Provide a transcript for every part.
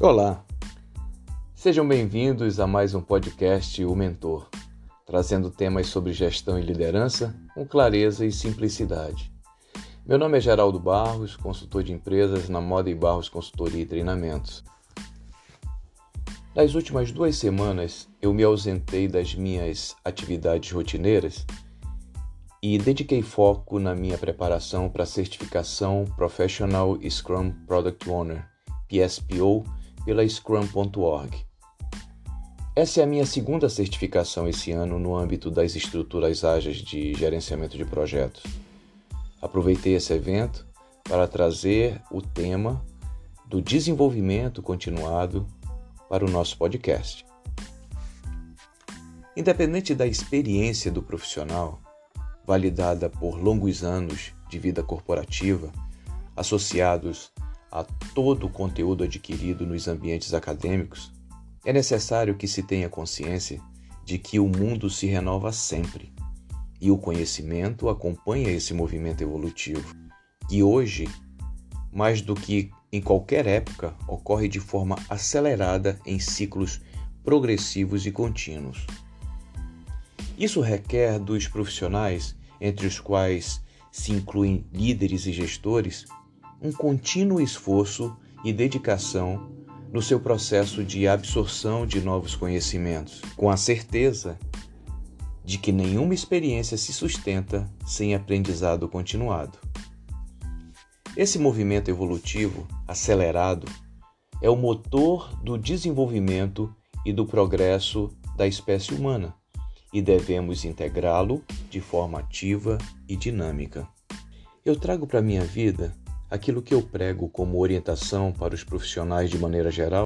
Olá, sejam bem-vindos a mais um podcast O Mentor, trazendo temas sobre gestão e liderança com clareza e simplicidade. Meu nome é Geraldo Barros, consultor de empresas na Moda e Barros Consultoria e Treinamentos. Nas últimas duas semanas, eu me ausentei das minhas atividades rotineiras e dediquei foco na minha preparação para a certificação Professional Scrum Product Owner, PSPO, pela Scrum.org. Essa é a minha segunda certificação esse ano no âmbito das estruturas ágeis de gerenciamento de projetos. Aproveitei esse evento para trazer o tema do desenvolvimento continuado para o nosso podcast. Independente da experiência do profissional, validada por longos anos de vida corporativa, associados a todo o conteúdo adquirido nos ambientes acadêmicos, é necessário que se tenha consciência de que o mundo se renova sempre e o conhecimento acompanha esse movimento evolutivo, que hoje, mais do que em qualquer época, ocorre de forma acelerada em ciclos progressivos e contínuos. Isso requer dos profissionais, entre os quais se incluem líderes e gestores, um contínuo esforço e dedicação no seu processo de absorção de novos conhecimentos, com a certeza de que nenhuma experiência se sustenta sem aprendizado continuado. Esse movimento evolutivo acelerado é o motor do desenvolvimento e do progresso da espécie humana e devemos integrá-lo de forma ativa e dinâmica. Eu trago para minha vida aquilo que eu prego como orientação para os profissionais de maneira geral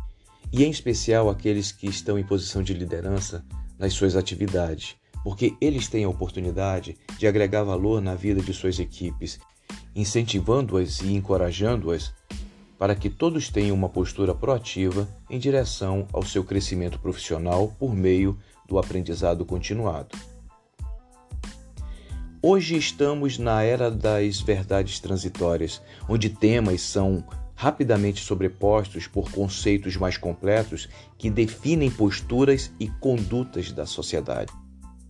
e, em especial, aqueles que estão em posição de liderança nas suas atividades, porque eles têm a oportunidade de agregar valor na vida de suas equipes, incentivando-as e encorajando-as para que todos tenham uma postura proativa em direção ao seu crescimento profissional por meio do aprendizado continuado. Hoje estamos na era das verdades transitórias, onde temas são rapidamente sobrepostos por conceitos mais completos que definem posturas e condutas da sociedade.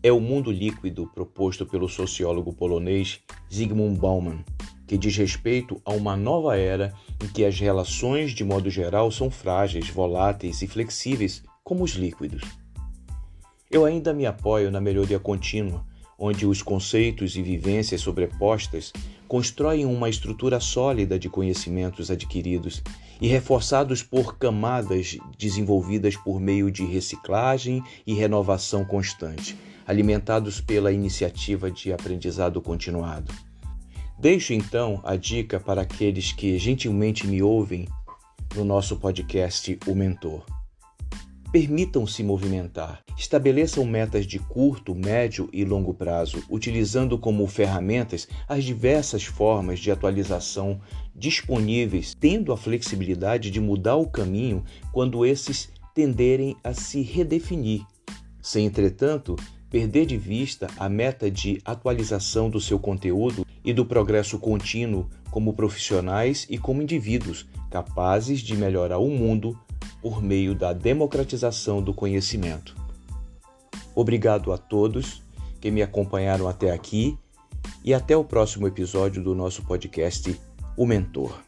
É o mundo líquido proposto pelo sociólogo polonês Zygmunt Bauman, que diz respeito a uma nova era em que as relações, de modo geral, são frágeis, voláteis e flexíveis como os líquidos. Eu ainda me apoio na melhoria contínua, onde os conceitos e vivências sobrepostas constroem uma estrutura sólida de conhecimentos adquiridos e reforçados por camadas desenvolvidas por meio de reciclagem e renovação constante, alimentados pela iniciativa de aprendizado continuado. Deixo então a dica para aqueles que gentilmente me ouvem no nosso podcast O Mentor. Permitam-se movimentar. Estabeleçam metas de curto, médio e longo prazo, utilizando como ferramentas as diversas formas de atualização disponíveis, tendo a flexibilidade de mudar o caminho quando esses tenderem a se redefinir, sem, entretanto, perder de vista a meta de atualização do seu conteúdo e do progresso contínuo como profissionais e como indivíduos capazes de melhorar o mundo por meio da democratização do conhecimento. Obrigado a todos que me acompanharam até aqui e até o próximo episódio do nosso podcast O Mentor.